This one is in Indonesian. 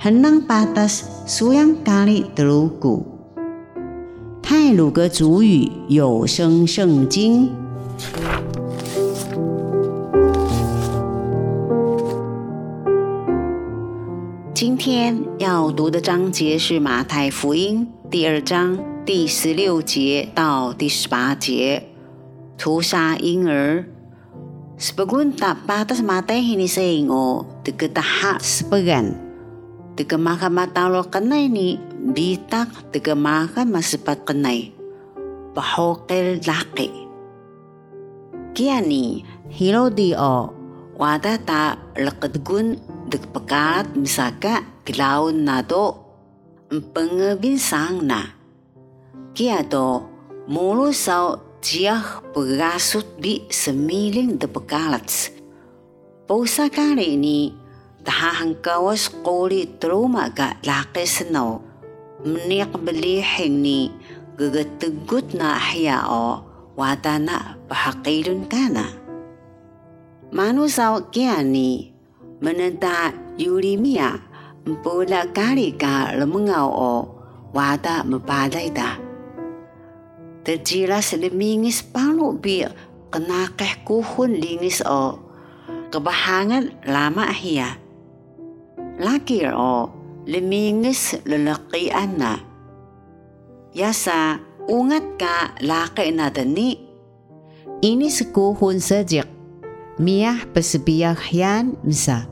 henang patas suyang kali telugu。泰鲁格族语有声圣经。今天要读的章节是马太福音第二章第十六节到第十八节，屠杀婴儿。Sebagun tak batas mata ini seingo diketaha sebagan dikemakan mata lo kenai ni. Bitak dikemakan masipat kenai. Bahokil laki. Kiani hilo di o wada ta leketgun dikpekat misaka kilaun na do pengebinsang na. Kia do mulu sao Jiah berasut bi semiling de begalats. Pausa kali ini, tahahan kawas kuli teruma ga laki seno. Meniak belihing ni gegetegut na o wadana bahakilun kana. Manu saw kia ni menenta yurimia mpula kali ka lemengau o wada mebadai dah. Terjelas lemingis palu bi kenakeh kuhun lingis o kebahangan lama hia. Laki o lemingis lelaki ana. Yasa ungat ka laki na dani. Ini sekuhun sejak. Miah pesebiah yan misa.